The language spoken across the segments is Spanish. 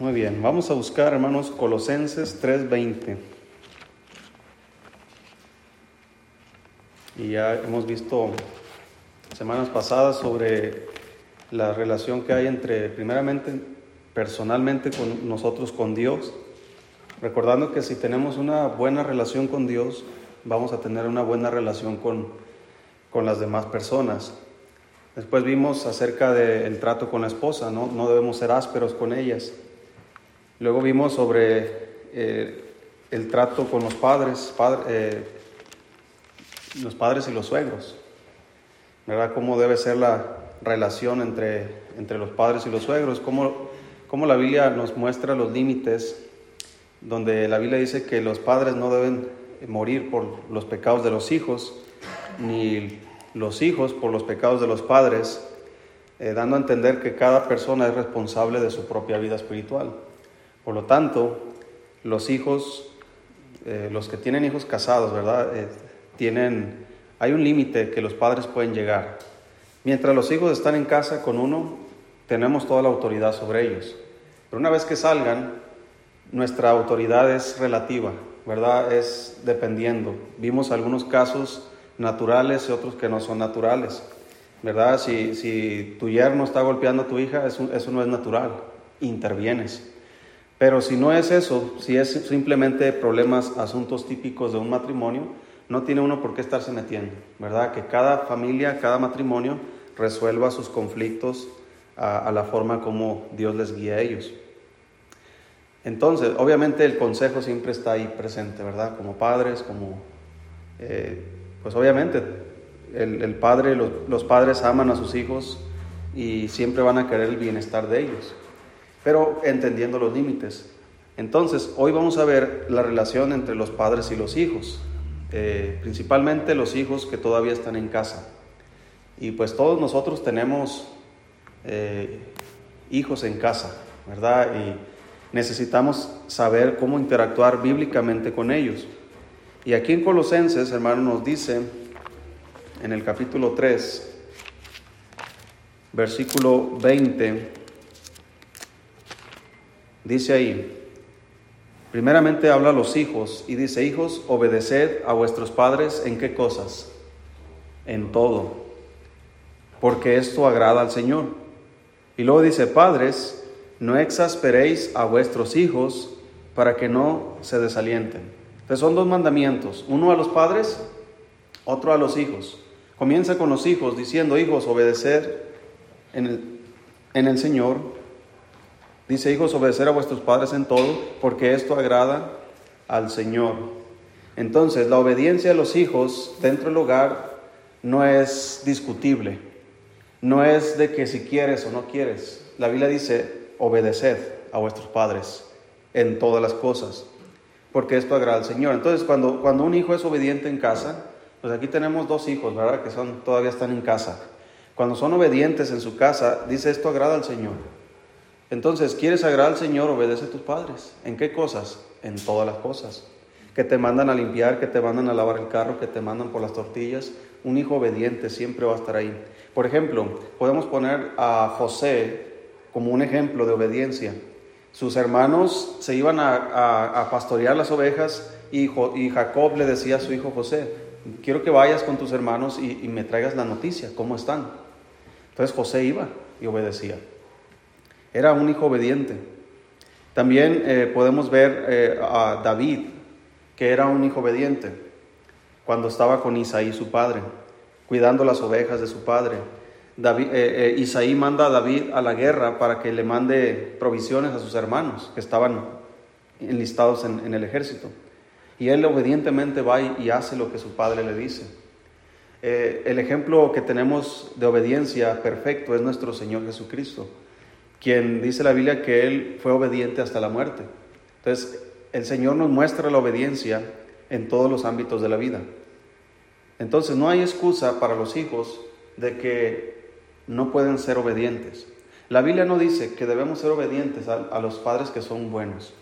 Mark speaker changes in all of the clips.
Speaker 1: Muy bien, vamos a buscar, hermanos, Colosenses 3:20. Y ya hemos visto semanas pasadas sobre la relación que hay entre, primeramente, personalmente con nosotros, con Dios, recordando que si tenemos una buena relación con Dios, vamos a tener una buena relación con, con las demás personas. Después vimos acerca del trato con la esposa, ¿no? no debemos ser ásperos con ellas. Luego vimos sobre eh, el trato con los padres, eh, los padres y los suegros, ¿verdad? Cómo debe ser la relación entre, entre los padres y los suegros, cómo, cómo la Biblia nos muestra los límites, donde la Biblia dice que los padres no deben morir por los pecados de los hijos, ni los hijos por los pecados de los padres, eh, dando a entender que cada persona es responsable de su propia vida espiritual. Por lo tanto, los hijos, eh, los que tienen hijos casados, ¿verdad? Eh, tienen, hay un límite que los padres pueden llegar. Mientras los hijos están en casa con uno, tenemos toda la autoridad sobre ellos. Pero una vez que salgan, nuestra autoridad es relativa, ¿verdad? Es dependiendo. Vimos algunos casos naturales y otros que no son naturales, ¿verdad? Si, si tu yerno está golpeando a tu hija, eso, eso no es natural, intervienes. Pero si no es eso, si es simplemente problemas, asuntos típicos de un matrimonio, no tiene uno por qué estarse metiendo, ¿verdad? Que cada familia, cada matrimonio resuelva sus conflictos a, la forma como Dios les guía a ellos. Entonces, obviamente el consejo siempre está ahí presente, ¿verdad? Como padres, como, eh, pues obviamente el, padre, los, los padres aman a sus hijos y siempre van a querer el bienestar de ellos pero entendiendo los límites. Entonces, hoy vamos a ver la relación entre los padres y los hijos, eh, principalmente los hijos que todavía están en casa. Y pues todos nosotros tenemos eh, hijos en casa, ¿verdad? Y necesitamos saber cómo interactuar bíblicamente con ellos. Y aquí en Colosenses, hermano, nos dice en el capítulo 3, versículo 20, Dice ahí, primeramente habla a los hijos y dice, hijos, obedeced a vuestros padres en qué cosas? En todo, porque esto agrada al Señor. Y luego dice, padres, no exasperéis a vuestros hijos para que no se desalienten. Entonces son dos mandamientos, uno a los padres, otro a los hijos. Comienza con los hijos diciendo, hijos, obedecer en en el Señor Dice, hijos, obedecer a vuestros padres en todo, porque esto agrada al Señor. Entonces, la obediencia a los hijos dentro del hogar no es discutible. No es de que si quieres o no quieres. La Biblia dice, obedeced a vuestros padres en todas las cosas, porque esto agrada al Señor. Entonces, cuando, cuando un hijo es obediente en casa, pues aquí tenemos dos hijos, ¿verdad? Que son, todavía están en casa. Cuando son obedientes en su casa, dice, esto agrada al Señor. Entonces, ¿quieres agradar al Señor? Obedece a tus padres. ¿En qué cosas? En todas las cosas. Que te mandan a limpiar, que te mandan a lavar el carro, que te mandan por las tortillas. Un hijo obediente siempre va a estar ahí. Por ejemplo, podemos poner a José como un ejemplo de obediencia. Sus hermanos se iban a, pastorear las ovejas y, Jacob le decía a su hijo José, quiero que vayas con tus hermanos y, y me traigas la noticia, ¿cómo están? Entonces José iba y obedecía. Era un hijo obediente. También eh, podemos ver eh, a David, que era un hijo obediente, cuando estaba con Isaí, su padre, cuidando las ovejas de su padre. David, eh, Isaí manda a David a la guerra para que le mande provisiones a sus hermanos que estaban enlistados en, en el ejército. Y él obedientemente va y, hace lo que su padre le dice. el ejemplo que tenemos de obediencia perfecto es nuestro Señor Jesucristo quien dice la Biblia que Él fue obediente hasta la muerte. Entonces, el Señor nos muestra la obediencia en todos los ámbitos de la vida. Entonces, no hay excusa para los hijos de que no pueden ser obedientes. La Biblia no dice que debemos ser obedientes a, los padres que son buenos.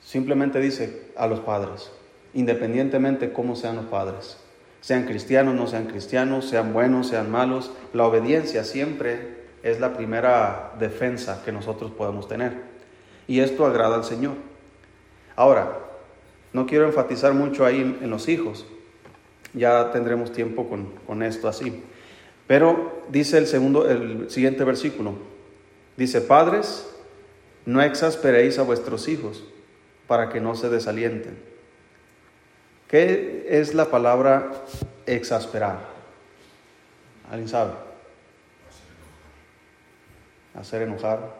Speaker 1: Simplemente dice a los padres, independientemente cómo sean los padres. Sean cristianos, no sean cristianos, sean buenos, sean malos. La obediencia siempre es la primera defensa que nosotros podemos tener. Y esto agrada al Señor. Ahora, no quiero enfatizar mucho ahí en, los hijos. Ya tendremos tiempo con, con esto así. Pero dice el segundo, el siguiente versículo. Dice, padres, no exasperéis a vuestros hijos para que no se desalienten. ¿Qué es la palabra exasperar? ¿Alguien sabe? Hacer enojar.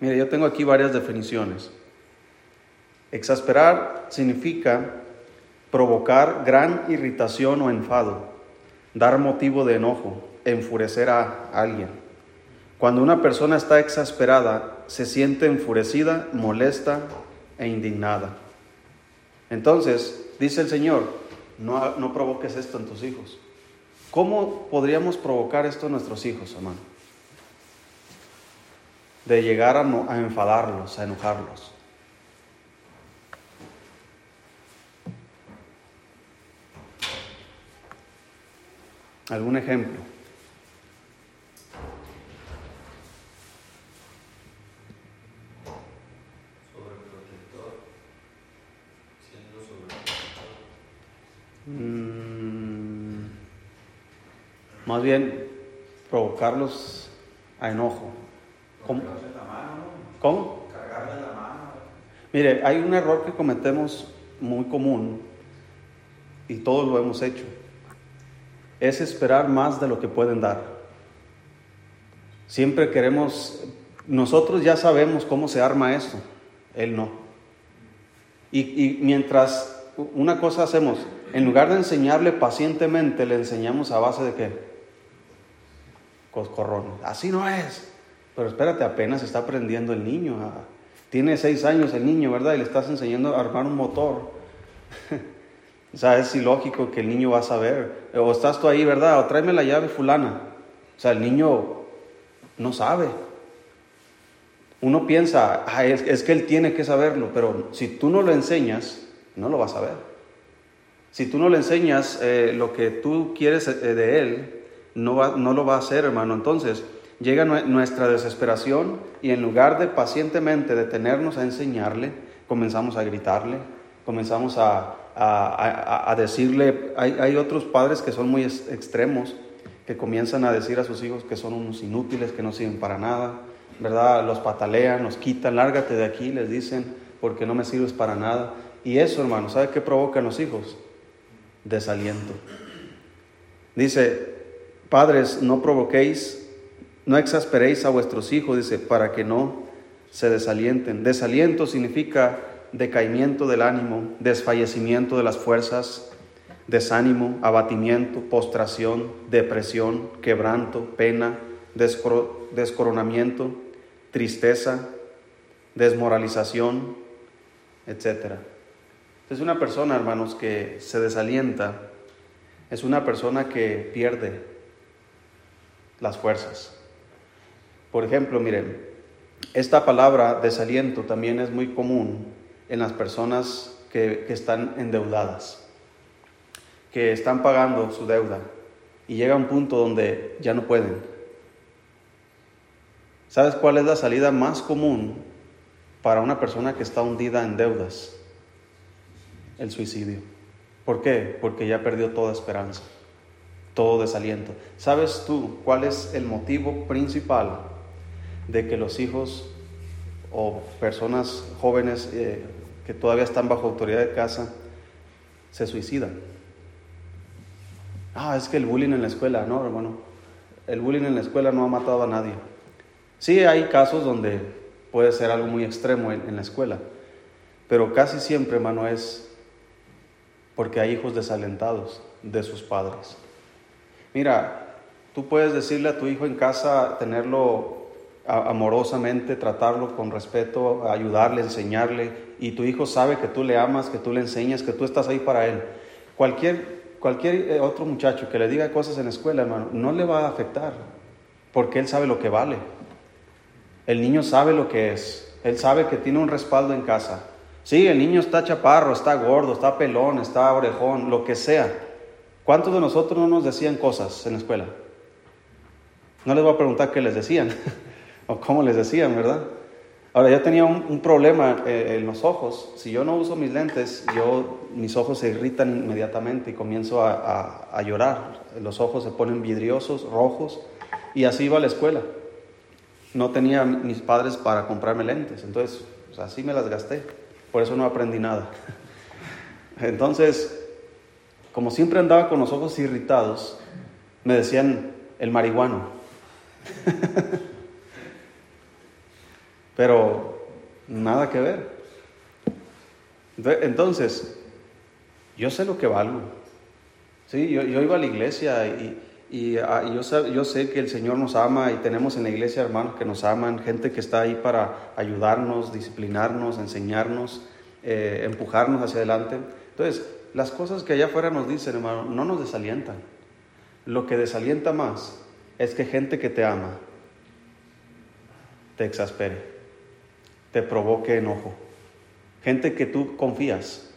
Speaker 1: Mire, yo tengo aquí varias definiciones. Exasperar significa provocar gran irritación o enfado, dar motivo de enojo, enfurecer a alguien. Cuando una persona está exasperada, se siente enfurecida, molesta e indignada. Entonces, dice el Señor, no, no provoques esto en tus hijos. ¿Cómo podríamos provocar esto en nuestros hijos, hermano? De llegar a, a enfadarlos, a enojarlos. ¿Algún ejemplo? Mm, más bien provocarlos a enojo. La mano. Mire, hay un error que cometemos muy común y todos lo hemos hecho. Es esperar más de lo que pueden dar. Siempre queremos, nosotros ya sabemos cómo se arma esto, él no. Y, y mientras una cosa hacemos, en lugar de enseñarle pacientemente, le enseñamos a base de qué? Coscorrón. Así no es. Pero espérate, apenas está aprendiendo el niño. Ah, tiene seis años el niño, ¿verdad? Y le estás enseñando a armar un motor. o sea, es ilógico que el niño va a saber. O estás tú ahí, ¿verdad? O tráeme la llave fulana. O sea, el niño no sabe. Uno piensa, ah, es, que él tiene que saberlo, pero si tú no lo enseñas, no lo vas a ver. Si tú no le enseñas eh, lo que tú quieres eh, de él, no, va, no lo va a hacer, hermano. Entonces llega nuestra desesperación y en lugar de pacientemente detenernos a enseñarle, comenzamos a gritarle, comenzamos a, a, decirle, hay, hay, otros padres que son muy extremos, que comienzan a decir a sus hijos que son unos inútiles, que no sirven para nada, ¿verdad? Los patalean, los quitan, lárgate de aquí, les dicen, porque no me sirves para nada. Y eso, hermano, ¿sabe qué provocan los hijos? desaliento. Dice, padres, no provoquéis, no exasperéis a vuestros hijos, dice, para que no se desalienten. Desaliento significa decaimiento del ánimo, desfallecimiento de las fuerzas, desánimo, abatimiento, postración, depresión, quebranto, pena, descoronamiento, tristeza, desmoralización, etcétera. Es una persona, hermanos, que se desalienta, es una persona que pierde las fuerzas. Por ejemplo, miren, esta palabra desaliento también es muy común en las personas que, que están endeudadas, que están pagando su deuda y llega un punto donde ya no pueden. ¿Sabes cuál es la salida más común para una persona que está hundida en deudas? el suicidio. ¿Por qué? Porque ya perdió toda esperanza, todo desaliento. ¿Sabes tú cuál es el motivo principal de que los hijos o personas jóvenes eh, que todavía están bajo autoridad de casa se suicidan? Ah, es que el bullying en la escuela, no, hermano. El bullying en la escuela no ha matado a nadie. Sí, hay casos donde puede ser algo muy extremo en, en la escuela, pero casi siempre, hermano, es porque hay hijos desalentados de sus padres. Mira, tú puedes decirle a tu hijo en casa, tenerlo amorosamente, tratarlo con respeto, ayudarle, enseñarle, y tu hijo sabe que tú le amas, que tú le enseñas, que tú estás ahí para él. Cualquier, cualquier eh, otro muchacho que le diga cosas en la escuela, hermano, no le va a afectar, porque él sabe lo que vale. El niño sabe lo que es, él sabe que tiene un respaldo en casa, Sí, el niño está chaparro, está gordo, está pelón, está orejón, lo que sea. ¿Cuántos de nosotros no nos decían cosas en la escuela? No les voy a preguntar qué les decían o cómo les decían, ¿verdad? Ahora, yo tenía un, problema eh, en los ojos. Si yo no uso mis lentes, yo, mis ojos se irritan inmediatamente y comienzo a, a llorar. Los ojos se ponen vidriosos, rojos, y así iba a la escuela. No tenía mis padres para comprarme lentes, entonces pues, así me las gasté. Por eso no aprendí nada. Entonces, como siempre andaba con los ojos irritados, me decían el marihuano. Pero nada que ver. Entonces, yo sé lo que valgo. Sí, yo, iba a la iglesia y, ah, yo, sé, yo, sé, que el Señor nos ama y tenemos en la iglesia hermanos que nos aman, gente que está ahí para ayudarnos, disciplinarnos, enseñarnos, eh, empujarnos hacia adelante. Entonces, las cosas que allá afuera nos dicen, hermano, no nos desalientan. Lo que desalienta más es que gente que te ama te exaspere te provoque enojo. Gente que tú confías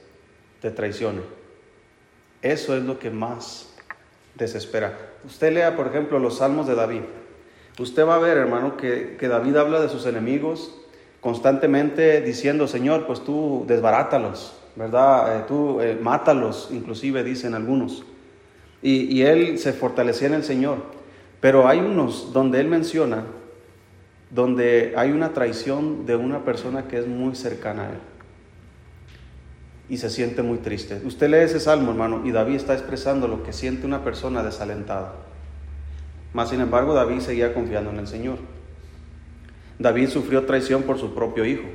Speaker 1: te traicione. Eso es lo que más desespera. Usted lea, por ejemplo, los salmos de David. Usted va a ver, hermano, que, David habla de sus enemigos constantemente diciendo, Señor, pues tú desbarátalos, ¿verdad? Eh, tú eh, mátalos, inclusive dicen algunos. Y, y él se fortalecía en el Señor. Pero hay unos donde él menciona donde hay una traición de una persona que es muy cercana a él y se siente muy triste. Usted lee ese salmo, hermano, y David está expresando lo que siente una persona desalentada. Mas, sin embargo, David seguía confiando en el Señor. David sufrió traición por su propio hijo.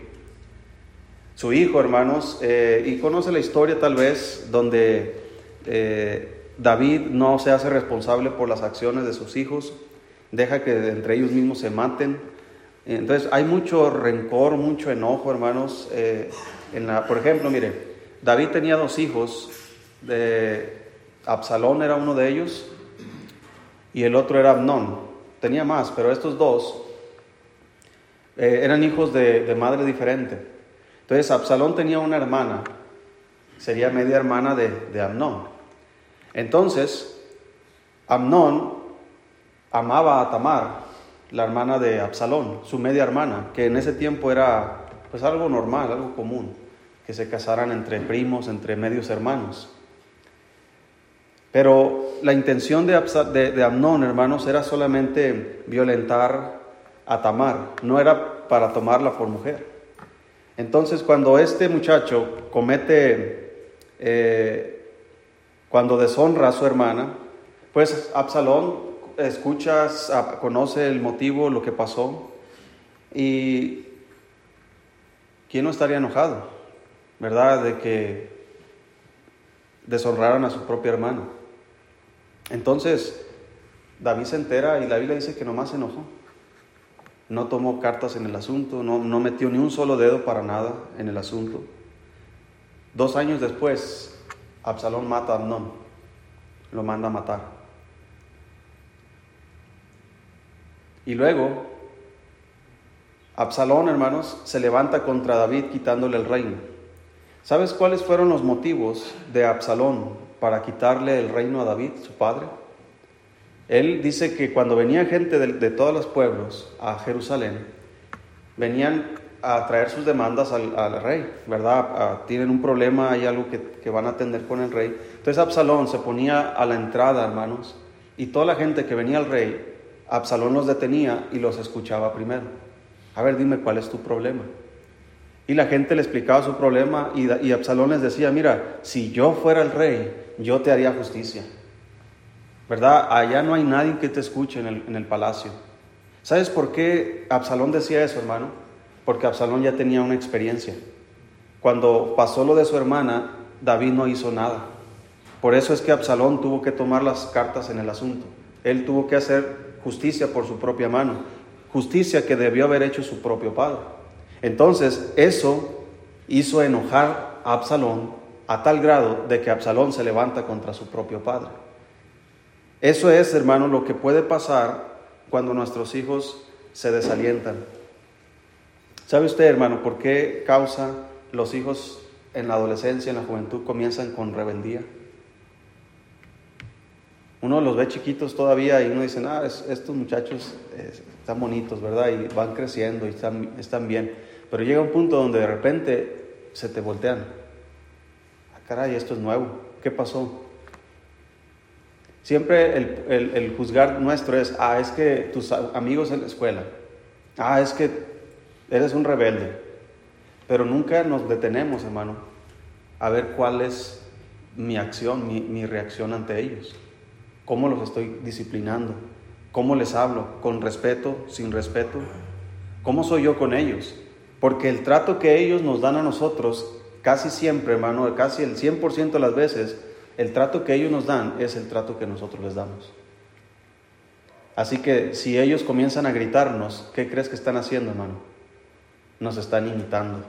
Speaker 1: Su hijo, hermanos, eh, y conoce la historia tal vez donde eh, David no se hace responsable por las acciones de sus hijos, deja que entre ellos mismos se maten, entonces hay mucho rencor, mucho enojo, hermanos. Eh, por ejemplo, mire, David tenía dos hijos, Absalón era uno de ellos y el otro era Amnón. Tenía más, pero estos dos eh, eran hijos de, madre diferente. Entonces Absalón tenía una hermana, sería media hermana de, de Amnón. Entonces, Amnón amaba a Tamar, la hermana de Absalón, su media hermana, que en ese tiempo era pues algo normal, algo común, que se casaran entre primos, entre medios hermanos. Pero la intención de, de, Amnón, hermanos, era solamente violentar a Tamar, no era para tomarla por mujer. Entonces, cuando este muchacho comete, eh, cuando deshonra a su hermana, pues Absalón escuchas, conoce el motivo, lo que pasó, y ¿quién no estaría enojado, verdad, de que deshonraran a su propio hermano? Entonces, David se entera y la Biblia dice que nomás se enojó. No tomó cartas en el asunto, no, no metió ni un solo dedo para nada en el asunto. Dos años después, Absalón mata a Amnón, lo manda a matar. Y luego, Absalón, hermanos, se levanta contra David quitándole el reino. ¿Sabes cuáles fueron los motivos de Absalón para quitarle el reino a David, su padre? Él dice que cuando venía gente de, todos los pueblos a Jerusalén, venían a traer sus demandas al, rey, ¿verdad? Ah, tienen un problema, hay algo que, que van a atender con el rey. Entonces Absalón se ponía a la entrada, hermanos, y toda la gente que venía al rey Absalón los detenía y los escuchaba primero. A ver, dime cuál es tu problema. Y la gente le explicaba su problema y, Absalón les decía, mira, si yo fuera el rey, yo te haría justicia. ¿Verdad? Allá no hay nadie que te escuche en el, en el palacio. ¿Sabes por qué Absalón decía eso, hermano? Porque Absalón ya tenía una experiencia. Cuando pasó lo de su hermana, David no hizo nada. Por eso es que Absalón tuvo que tomar las cartas en el asunto. Él tuvo que hacer justicia por su propia mano, justicia que debió haber hecho su propio padre. Entonces, eso hizo enojar a Absalón a tal grado de que Absalón se levanta contra su propio padre. Eso es, hermano, lo que puede pasar cuando nuestros hijos se desalientan. ¿Sabe usted, hermano, por qué causa los hijos en la adolescencia, en la juventud, comienzan con rebeldía? Uno los ve chiquitos todavía y uno dice, ah, estos muchachos están bonitos, ¿verdad? Y van creciendo y están, bien. Pero llega un punto donde de repente se te voltean. Ah, caray, esto es nuevo. ¿Qué pasó? Siempre el, juzgar nuestro es, ah, es que tus amigos en la escuela, ah, es que eres un rebelde. Pero nunca nos detenemos, hermano, a ver cuál es mi acción, mi reacción ante ellos. ¿Cómo los estoy disciplinando? ¿Cómo les hablo? ¿Con respeto? ¿Sin respeto? ¿Cómo soy yo con ellos? Porque el trato que ellos nos dan a nosotros, casi siempre, hermano, casi el 100% de las veces, el trato que ellos nos dan es el trato que nosotros les damos. Así que si ellos comienzan a gritarnos, ¿qué crees que están haciendo, hermano? Nos están imitando.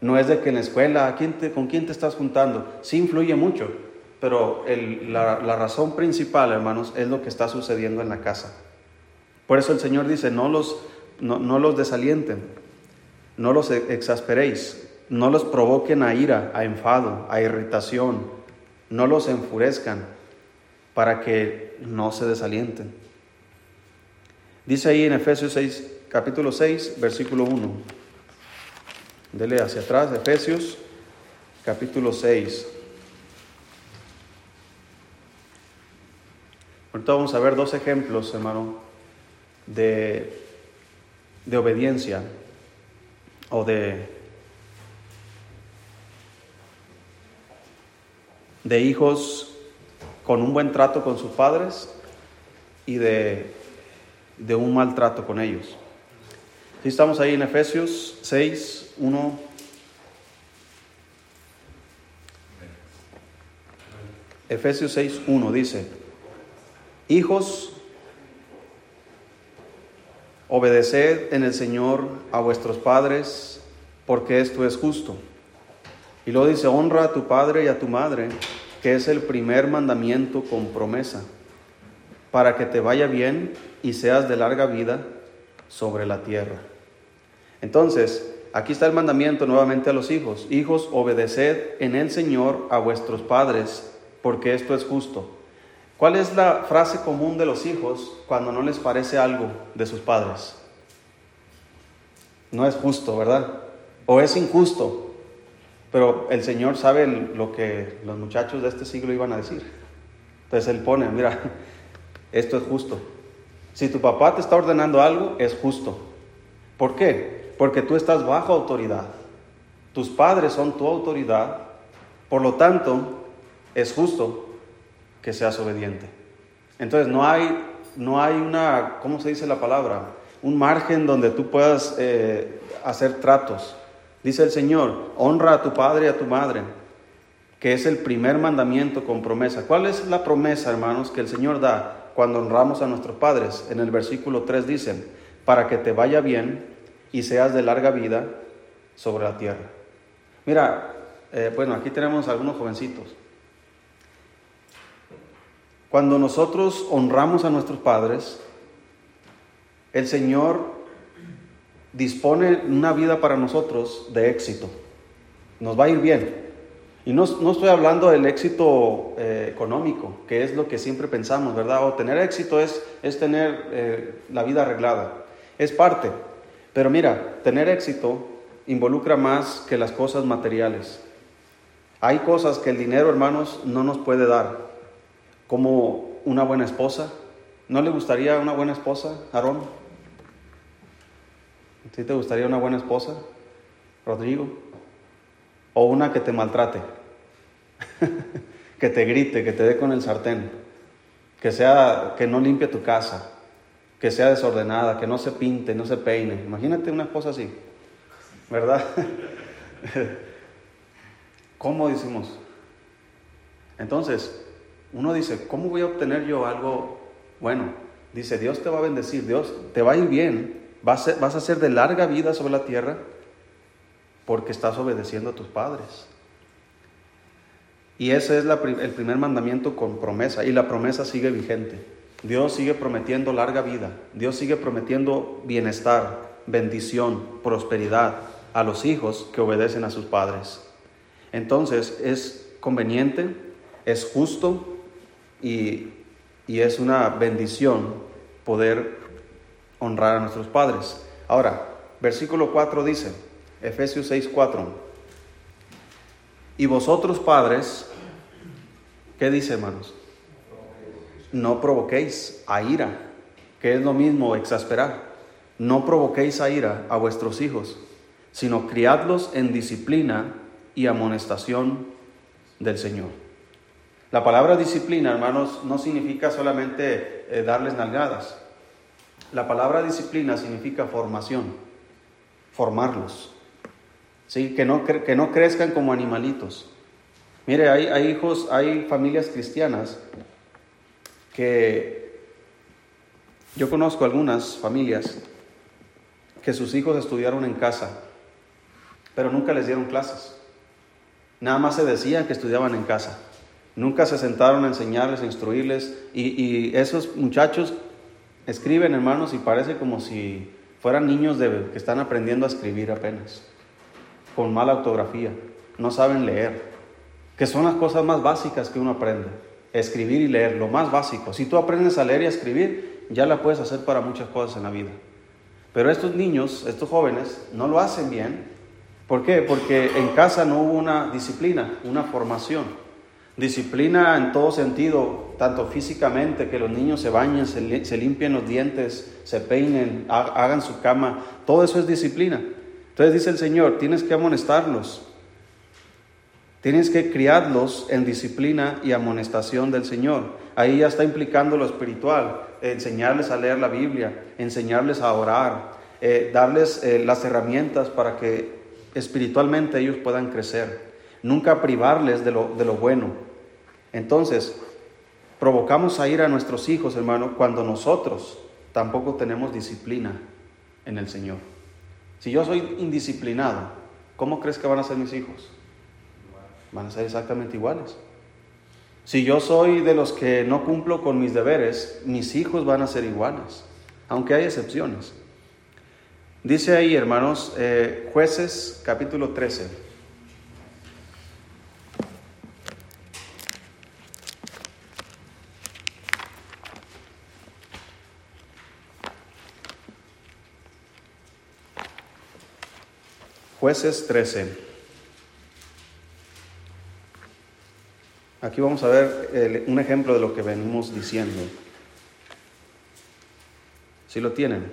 Speaker 1: No es de que en la escuela, ¿con quién te estás juntando? Sí influye mucho, pero la, razón principal, hermanos, es lo que está sucediendo en la casa. Por eso el Señor dice, no los, no los desalienten, no los exasperéis, no los provoquen a ira, a enfado, a irritación, no los enfurezcan para que no se desalienten. Dice ahí en Efesios 6, capítulo 6, versículo 1. Dele hacia atrás, Efesios capítulo 6. Ahorita vamos a ver dos ejemplos, hermano, de, de obediencia o de de hijos con un buen trato con sus padres y de, de un mal trato con ellos. Si estamos ahí en Efesios 6, 1. Efesios 6, 1 dice, Hijos, obedeced en el Señor a vuestros padres, porque esto es justo. Y luego dice, honra a tu padre y a tu madre, que es el primer mandamiento con promesa, para que te vaya bien y seas de larga vida sobre la tierra. Entonces, aquí está el mandamiento nuevamente a los hijos. Hijos, obedeced en el Señor a vuestros padres, porque esto es justo. ¿Cuál es la frase común de los hijos cuando no les parece algo de sus padres? No es justo, ¿verdad? O es injusto. Pero el Señor sabe lo que los muchachos de este siglo iban a decir. Entonces Él pone, mira, esto es justo. Si tu papá te está ordenando algo, es justo. ¿Por qué? Porque tú estás bajo autoridad. Tus padres son tu autoridad. Por lo tanto, es justo que seas obediente. Entonces no hay, no hay una, ¿cómo se dice la palabra? Un margen donde tú puedas eh, hacer tratos. Dice el Señor, honra a tu padre y a tu madre, que es el primer mandamiento con promesa. ¿Cuál es la promesa, hermanos, que el Señor da cuando honramos a nuestros padres? En el versículo 3 dicen, para que te vaya bien y seas de larga vida sobre la tierra. Mira, eh, bueno, aquí tenemos algunos jovencitos. Cuando nosotros honramos a nuestros padres, el Señor dispone una vida para nosotros de éxito. Nos va a ir bien. Y no, estoy hablando del éxito eh, económico, que es lo que siempre pensamos, ¿verdad? O tener éxito es, es tener eh, la vida arreglada. Es parte. Pero mira, tener éxito involucra más que las cosas materiales. Hay cosas que el dinero, hermanos, no nos puede dar, como una buena esposa. ¿No le gustaría una buena esposa, Aarón? ¿Sí te gustaría una buena esposa, Rodrigo? ¿O una que te maltrate? que te grite, que te dé con el sartén, que sea que no limpie tu casa, que sea desordenada, que no se pinte, no se peine. Imagínate una esposa así, ¿verdad? ¿Cómo decimos? Entonces, uno dice, ¿cómo voy a obtener yo algo bueno? Dice, Dios te va a bendecir, Dios te va a ir bien, Vas a, ser de larga vida sobre la tierra porque estás obedeciendo a tus padres. Y ese es el primer mandamiento con promesa. Y la promesa sigue vigente. Dios sigue prometiendo larga vida. Dios sigue prometiendo bienestar, bendición, prosperidad a los hijos que obedecen a sus padres. Entonces es conveniente, es justo y, es una bendición poder honrar a nuestros padres. Ahora, Versículo 4 dice, Efesios 6, 4. Y vosotros padres, ¿qué dice hermanos? No provoquéis a ira, que es lo mismo exasperar. No provoquéis a ira a vuestros hijos, sino criadlos en disciplina y amonestación del Señor. La palabra disciplina, hermanos, no significa solamente eh, darles nalgadas. La palabra disciplina significa formación, formarlos. ¿sí? Que, no, que no crezcan como animalitos. Mire, hay, hay hijos, hay familias cristianas que yo conozco algunas familias que sus hijos estudiaron en casa, pero nunca les dieron clases. Nada más se decía que estudiaban en casa. Nunca se sentaron a enseñarles, a instruirles. Y, esos muchachos escriben, hermanos, y parece como si fueran niños que están aprendiendo a escribir apenas, con mala ortografía. No saben leer, que son las cosas más básicas que uno aprende. Escribir y leer, lo más básico. Si tú aprendes a leer y a escribir, ya la puedes hacer para muchas cosas en la vida. Pero estos niños, estos jóvenes, no lo hacen bien. ¿Por qué? Porque en casa no hubo una disciplina, una formación. Disciplina en todo sentido, tanto físicamente, que los niños se bañen, se, limpien los dientes, se peinen, hagan su cama. Todo eso es disciplina. Entonces dice el Señor, tienes que amonestarlos. Tienes que criarlos en disciplina y amonestación del Señor. Ahí ya está implicando lo espiritual, enseñarles a leer la Biblia, enseñarles a orar, eh, darles eh, las herramientas para que espiritualmente ellos puedan crecer. Nunca privarles de lo, de lo bueno. Entonces, provocamos a ir a nuestros hijos, hermano, cuando nosotros tampoco tenemos disciplina en el Señor. Si yo soy indisciplinado, ¿cómo crees que van a ser mis hijos? Van a ser exactamente iguales. Si yo soy de los que no cumplo con mis deberes, mis hijos van a ser iguales, aunque hay excepciones. Dice ahí, hermanos, eh, jueces capítulo 13. Jueces 13. Aquí vamos a ver un ejemplo de lo que venimos diciendo. Si lo tienen.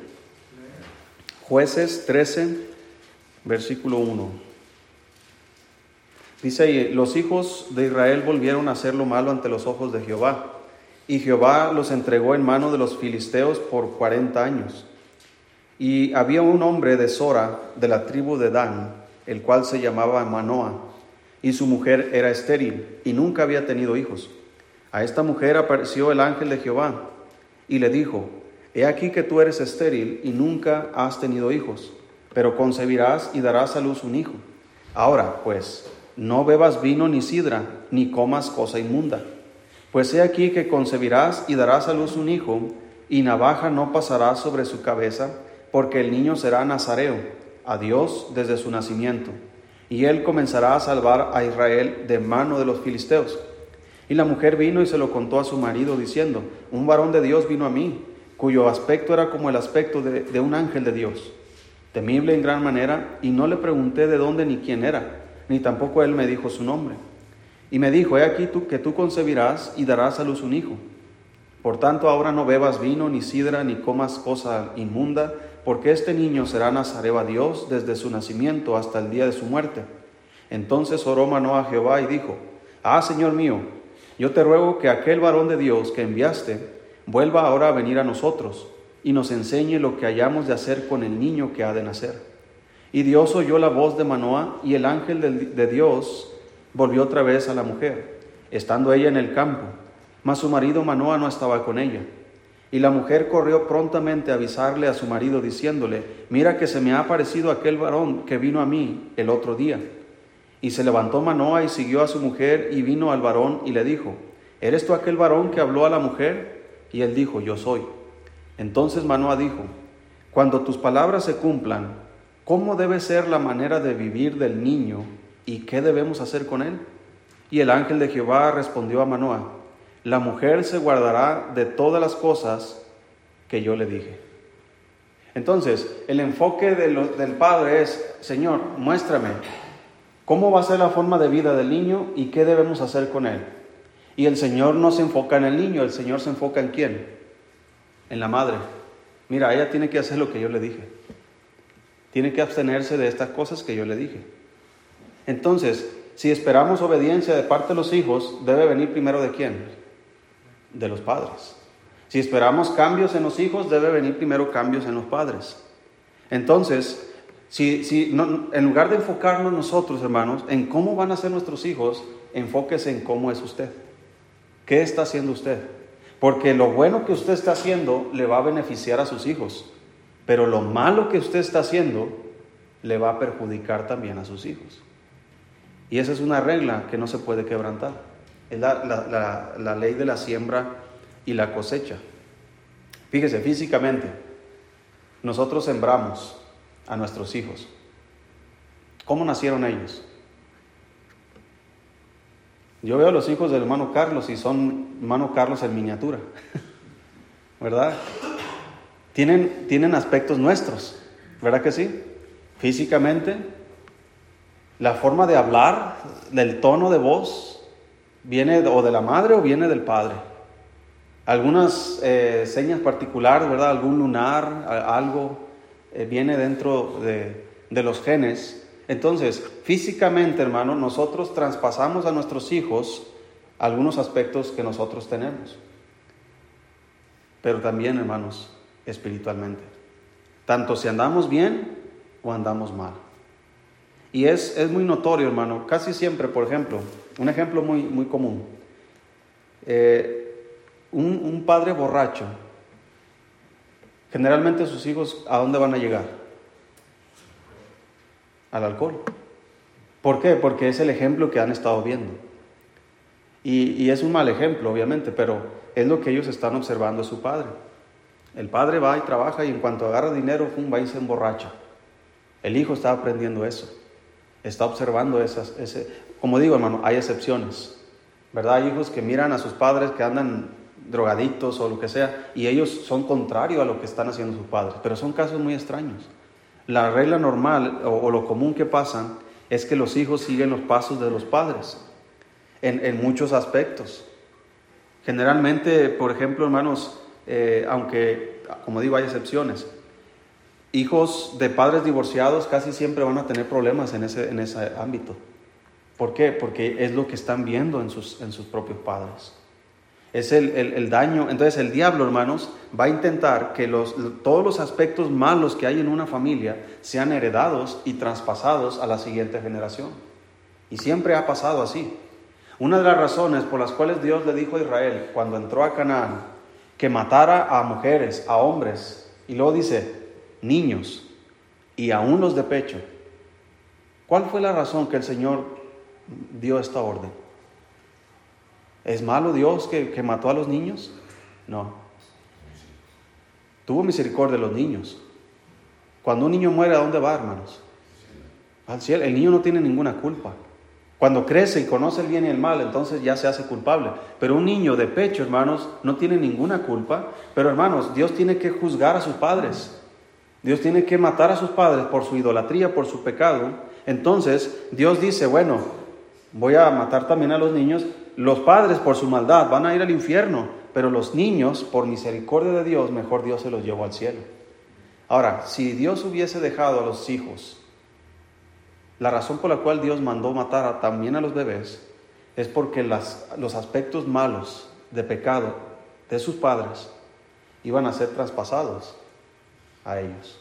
Speaker 1: Jueces 13, versículo 1. Dice ahí, los hijos de Israel volvieron a hacer lo malo ante los ojos de Jehová, y Jehová los entregó en mano de los filisteos por cuarenta años. Y había un hombre de Sora, de la tribu de Dan, el cual se llamaba Manoah y su mujer era estéril y nunca había tenido hijos. A esta mujer apareció el ángel de Jehová y le dijo, He aquí que tú eres estéril y nunca has tenido hijos, pero concebirás y darás a luz un hijo. Ahora, pues, no bebas vino ni sidra, ni comas cosa inmunda. Pues he aquí que concebirás y darás a luz un hijo, y navaja no pasará sobre su cabeza, porque el niño será nazareo, a Dios desde su nacimiento y él comenzará a salvar a Israel de mano de los filisteos. Y la mujer vino y se lo contó a su marido, diciendo, un varón de Dios vino a mí, cuyo aspecto era como el aspecto de, un ángel de Dios, temible en gran manera, y no le pregunté de dónde ni quién era, ni tampoco él me dijo su nombre. Y me dijo, he aquí tú que tú concebirás y darás a luz un hijo. Por tanto, ahora no bebas vino, ni sidra, ni comas cosa inmunda, porque este niño será nazareo a Dios desde su nacimiento hasta el día de su muerte. Entonces oró Manoah a Jehová y dijo, Ah, Señor mío, yo te ruego que aquel varón de Dios que enviaste vuelva ahora a venir a nosotros y nos enseñe lo que hayamos de hacer con el niño que ha de nacer. Y Dios oyó la voz de Manoah y el ángel de, Dios volvió otra vez a la mujer, estando ella en el campo, mas su marido Manoah no estaba con ella. Y la mujer corrió prontamente a avisarle a su marido diciéndole, mira que se me ha aparecido aquel varón que vino a mí el otro día. Y se levantó Manoa y siguió a su mujer y vino al varón y le dijo, ¿eres tú aquel varón que habló a la mujer? Y él dijo, yo soy. Entonces Manoa dijo, cuando tus palabras se cumplan, ¿cómo debe ser la manera de vivir del niño y qué debemos hacer con él? Y el ángel de Jehová respondió a Manoa, la mujer se guardará de todas las cosas que yo le dije. Entonces, el enfoque del padre es, Señor, muéstrame cómo va a ser la forma de vida del niño y qué debemos hacer con él. Y el Señor no se enfoca en el niño, el Señor se enfoca en quién? En la madre. Mira, ella tiene que hacer lo que yo le dije. Tiene que abstenerse de estas cosas que yo le dije. Entonces, si esperamos obediencia de parte de los hijos, debe venir primero de quién? De los padres. Si esperamos cambios en los hijos, debe venir primero cambios en los padres. Entonces, si, si en lugar de enfocarnos nosotros, hermanos, en cómo van a ser nuestros hijos, enfóquese en cómo es usted. ¿Qué está haciendo usted? Porque lo bueno que usted está haciendo le va a beneficiar a sus hijos, pero lo malo que usted está haciendo le va a perjudicar también a sus hijos. Y esa es una regla que no se puede quebrantar. Es la, la ley de la siembra y la cosecha. Fíjese, físicamente, nosotros sembramos a nuestros hijos. ¿Cómo nacieron ellos? Yo veo a los hijos del hermano Carlos y son hermano Carlos en miniatura, ¿verdad? Tienen, tienen aspectos nuestros, ¿verdad que sí? Físicamente, la forma de hablar, del tono de voz, viene o de la madre o viene del padre. Algunas eh, señas particulares, ¿verdad? Algún lunar, algo eh, viene dentro de, de los genes entonces, físicamente, hermano, nosotros traspasamos a nuestros hijos algunos aspectos que nosotros tenemos. Pero también, hermanos, espiritualmente. Tanto si andamos bien o andamos mal. Y es, es muy notorio, hermano. Casi siempre, por ejemplo, un ejemplo muy, muy común. Eh, un, un padre borracho, generalmente sus hijos, ¿a dónde van a llegar? al alcohol. ¿Por qué? Porque es el ejemplo que han estado viendo. Y, es un mal ejemplo, obviamente, pero es lo que ellos están observando de su padre. El padre va y trabaja y en cuanto agarra dinero, va y se emborracha. El hijo está aprendiendo eso. Está observando esas, ese, como digo hermano, hay excepciones. ¿Verdad? Hay hijos que miran a sus padres que andan drogadictos o lo que sea, y ellos son contrarios a lo que están haciendo sus padres, pero son casos muy extraños. La regla normal o, lo común que pasa es que los hijos siguen los pasos de los padres en, muchos aspectos. Generalmente, por ejemplo, hermanos, eh, aunque, como digo, hay excepciones, hijos de padres divorciados casi siempre van a tener problemas en ese, en ese ámbito. ¿Por qué? Porque es lo que están viendo en sus, en sus propios padres es el, daño. Entonces el diablo, hermanos, va a intentar que los, todos los aspectos malos que hay en una familia sean heredados y traspasados a la siguiente generación. Y siempre ha pasado así. Una de las razones por las cuales Dios le dijo a Israel cuando entró a Canaán que matara a mujeres, a hombres, y luego dice niños y aún los de pecho. ¿Cuál fue la razón que el Señor dio esta orden? ¿Es malo Dios que, mató a los niños? No. Tuvo misericordia de los niños. Cuando un niño muere, ¿a dónde va, hermanos? Al cielo. El niño no tiene ninguna culpa. Cuando crece y conoce el bien y el mal, entonces ya se hace culpable. Pero un niño de pecho, hermanos, no tiene ninguna culpa. Pero hermanos, Dios tiene que juzgar a sus padres. Dios tiene que matar a sus padres por su idolatría, por su pecado. Entonces Dios dice, bueno, voy a matar también a los niños, los padres por su maldad van a ir al infierno, pero los niños, por misericordia de Dios, mejor Dios se los llevó al cielo. Ahora, si Dios hubiese dejado a los hijos, la razón por la cual Dios mandó matar también a los bebés es porque los aspectos malos de pecado de sus padres iban a ser traspasados a ellos.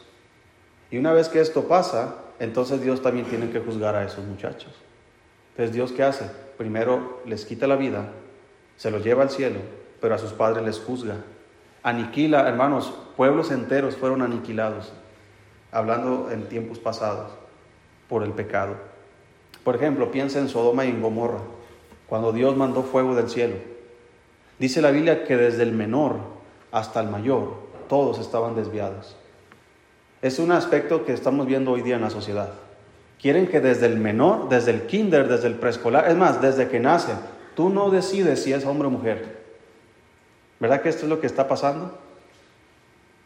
Speaker 1: Y una vez que esto pasa, entonces Dios también tiene que juzgar a esos muchachos. Entonces, ¿Dios qué hace? Primero les quita la vida, se los lleva al cielo, pero a sus padres les juzga. Aniquila, hermanos, pueblos enteros fueron aniquilados, hablando en tiempos pasados, por el pecado. Por ejemplo, piensa en Sodoma y en Gomorra, cuando Dios mandó fuego del cielo. Dice la Biblia que desde el menor hasta el mayor, todos estaban desviados. Es un aspecto que estamos viendo hoy día en la sociedad. Quieren que desde el menor, desde el kinder, desde el preescolar, es más, desde que nace, tú no decides si es hombre o mujer. ¿Verdad que esto es lo que está pasando?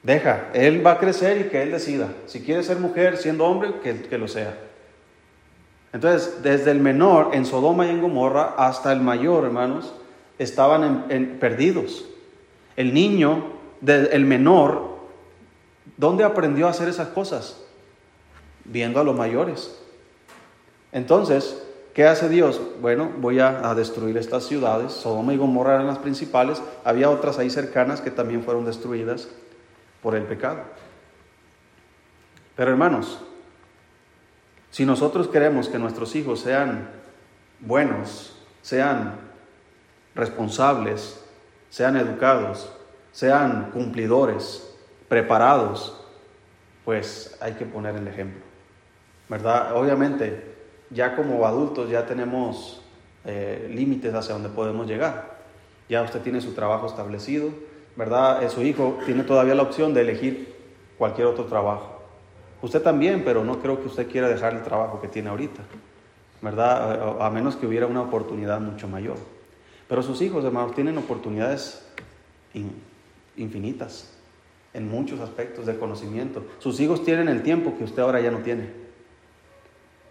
Speaker 1: Deja, él va a crecer y que él decida. Si quiere ser mujer siendo hombre, que, que lo sea. Entonces, desde el menor en Sodoma y en Gomorra hasta el mayor, hermanos, estaban en, perdidos. El niño, el menor, ¿dónde aprendió a hacer esas cosas? Viendo a los mayores. Entonces, ¿qué hace Dios? Bueno, voy a, destruir estas ciudades. Sodoma y Gomorra eran las principales. Había otras ahí cercanas que también fueron destruidas por el pecado. Pero hermanos, si nosotros queremos que nuestros hijos sean buenos, sean responsables, sean educados, sean cumplidores, preparados, pues hay que poner el ejemplo. ¿Verdad? Obviamente, ya como adultos ya tenemos eh, límites hacia donde podemos llegar. Ya usted tiene su trabajo establecido, ¿verdad? Eh, su hijo tiene todavía la opción de elegir cualquier otro trabajo. Usted también, pero no creo que usted quiera dejar el trabajo que tiene ahorita, ¿verdad? A menos que hubiera una oportunidad mucho mayor. Pero sus hijos, hermanos, tienen oportunidades infinitas en muchos aspectos de conocimiento. Sus hijos tienen el tiempo que usted ahora ya no tiene.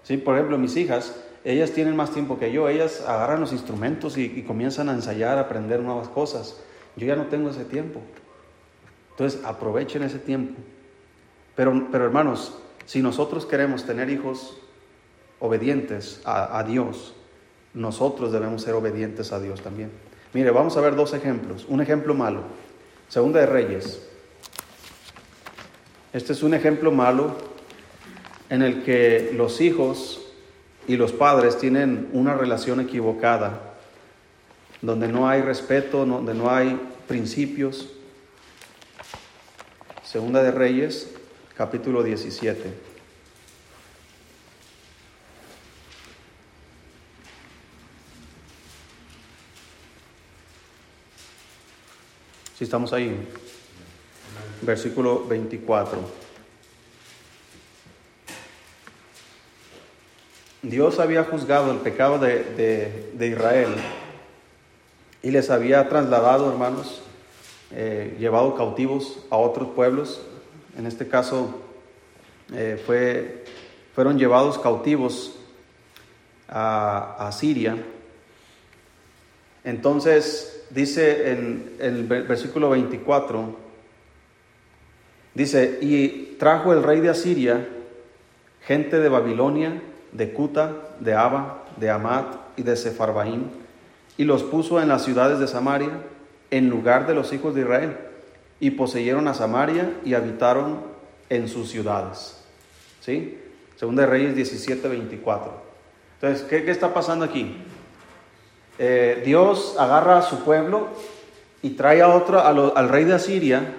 Speaker 1: ¿Sí? Por ejemplo, mis hijas, ellas tienen más tiempo que yo, ellas agarran los instrumentos y, comienzan a ensayar, a aprender nuevas cosas. Yo ya no tengo ese tiempo. Entonces, aprovechen ese tiempo pero, pero hermanos, si nosotros queremos tener hijos obedientes a, Dios, nosotros debemos ser obedientes a Dios también. Mire, vamos a ver dos ejemplos. Un ejemplo malo. Segunda de Reyes. Este es un ejemplo malo en el que los hijos y los padres tienen una relación equivocada, donde no hay respeto, donde no hay principios. Segunda de Reyes, capítulo 17. Si estamos ahí, versículo 24. Dios había juzgado el pecado de, Israel y les había trasladado, hermanos, eh, llevado cautivos a otros pueblos en este caso eh, fue, fueron llevados cautivos a, Siria. Entonces dice en, el versículo 24, dice, y trajo el rey de Asiria gente de Babilonia, de Cuta, de Aba, de Amat y de Sefarbaín, y los puso en las ciudades de Samaria en lugar de los hijos de Israel y poseyeron a Samaria y habitaron en sus ciudades. ¿Sí? Segunda de Reyes 17, 24. Entonces, ¿qué, está pasando aquí? Eh, Dios agarra a su pueblo y trae a otro, al rey de Asiria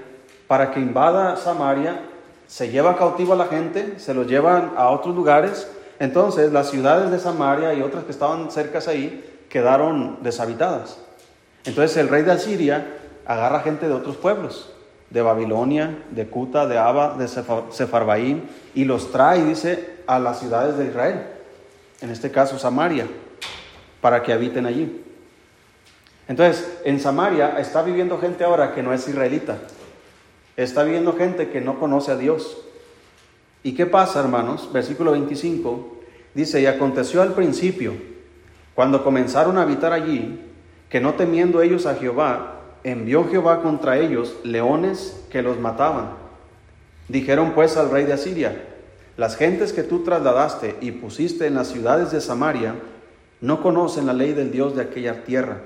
Speaker 1: para que invada Samaria, se lleva cautivo a la gente, se los llevan a otros lugares. Entonces, las ciudades de Samaria y otras que estaban cercas ahí quedaron deshabitadas. Entonces, el rey de Asiria agarra gente de otros pueblos de Babilonia, de Cuta, de Abba, de Sefarbaín, y los trae, dice, a las ciudades de Israel, en este caso Samaria, para que habiten allí. Entonces, en Samaria está viviendo gente ahora que no es israelita, está viviendo gente que no conoce a Dios. ¿Y qué pasa, hermanos? Versículo 25 dice, y aconteció al principio, cuando comenzaron a habitar allí, que no temiendo ellos a Jehová, envió Jehová contra ellos leones que los mataban. Dijeron pues al rey de Asiria, las gentes que tú trasladaste y pusiste en las ciudades de Samaria no conocen la ley del Dios de aquella tierra.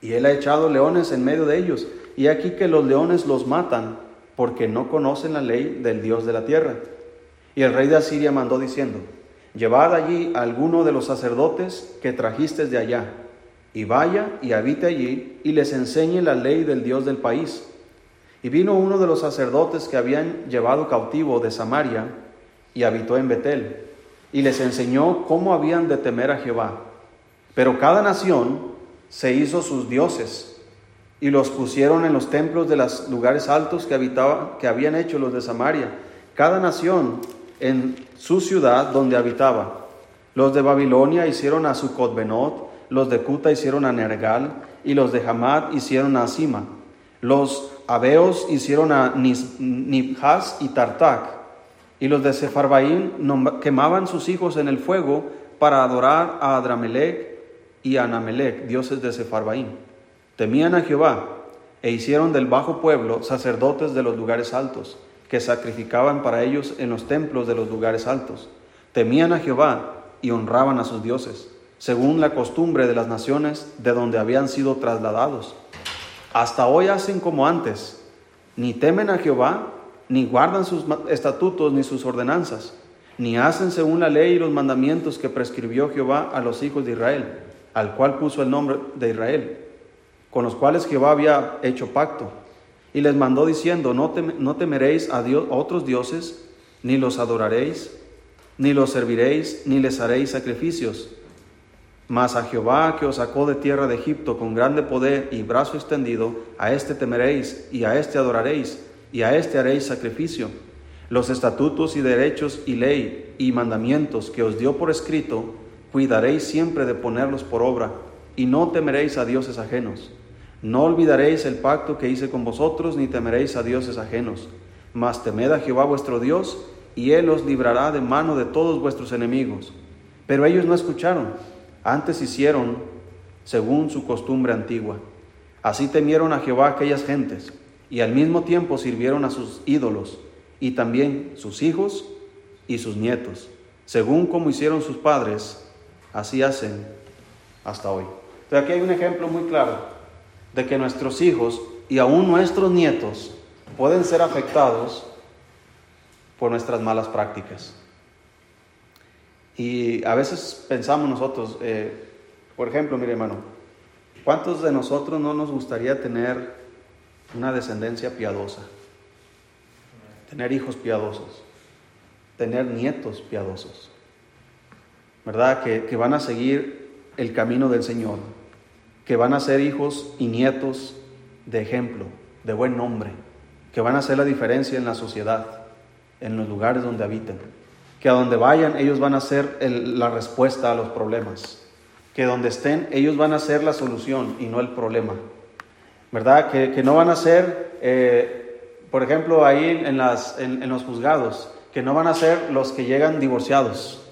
Speaker 1: Y él ha echado leones en medio de ellos, y aquí que los leones los matan, porque no conocen la ley del Dios de la tierra. Y el rey de Asiria mandó diciendo, Llevad allí a alguno de los sacerdotes que trajiste de allá, y vaya y habite allí y les enseñe la ley del Dios del país. Y vino uno de los sacerdotes que habían llevado cautivo de Samaria y habitó en Betel, y les enseñó cómo habían de temer a Jehová. Pero cada nación se hizo sus dioses y los pusieron en los templos de los lugares altos que, habitaba, que habían hecho los de Samaria, cada nación en su ciudad donde habitaba. Los de Babilonia hicieron a Sucotbenot, los de Cuta hicieron a Nergal y los de Hamad hicieron a Sima. Los Abeos hicieron a Nibhaz y Tartak, y los de Sefarbaim quemaban sus hijos en el fuego para adorar a Adramelech y Anamelech, dioses de Sefarbaim. Temían a Jehová e hicieron del bajo pueblo sacerdotes de los lugares altos, que sacrificaban para ellos en los templos de los lugares altos. Temían a Jehová y honraban a sus dioses, según la costumbre de las naciones de donde habían sido trasladados. Hasta hoy hacen como antes, ni temen a Jehová, ni guardan sus estatutos ni sus ordenanzas, ni hacen según la ley y los mandamientos que prescribió Jehová a los hijos de Israel, al cual puso el nombre de Israel, con los cuales Jehová había hecho pacto, y les mandó diciendo, no, temeréis a, Dios, a otros dioses, ni los adoraréis, ni los serviréis, ni les haréis sacrificios. Mas a Jehová que os sacó de tierra de Egipto con grande poder y brazo extendido, a éste temeréis, y a éste adoraréis, y a éste haréis sacrificio. Los estatutos y derechos y ley y mandamientos que os dio por escrito, cuidaréis siempre de ponerlos por obra, y no temeréis a dioses ajenos. No olvidaréis el pacto que hice con vosotros, ni temeréis a dioses ajenos. Mas temed a Jehová vuestro Dios, y Él os librará de mano de todos vuestros enemigos. Pero ellos no escucharon, antes hicieron según su costumbre antigua. Así temieron a Jehová aquellas gentes, y al mismo tiempo sirvieron a sus ídolos, y también sus hijos y sus nietos. Según como hicieron sus padres, así hacen hasta hoy. Aquí hay un ejemplo muy claro de que nuestros hijos y aún nuestros nietos pueden ser afectados por nuestras malas prácticas. Y a veces pensamos nosotros, eh, por ejemplo, mire hermano, ¿cuántos de nosotros no nos gustaría tener una descendencia piadosa? Tener hijos piadosos, tener nietos piadosos, ¿verdad? Que, que van a seguir el camino del Señor, que van a ser hijos y nietos de ejemplo, de buen nombre, que van a hacer la diferencia en la sociedad en los lugares donde habiten. Que a donde vayan ellos van a ser la respuesta a los problemas. Que donde estén ellos van a ser la solución y no el problema. ¿Verdad? Que, no van a ser, eh, por ejemplo, ahí en, las, en, los juzgados, que no van a ser los que llegan divorciados,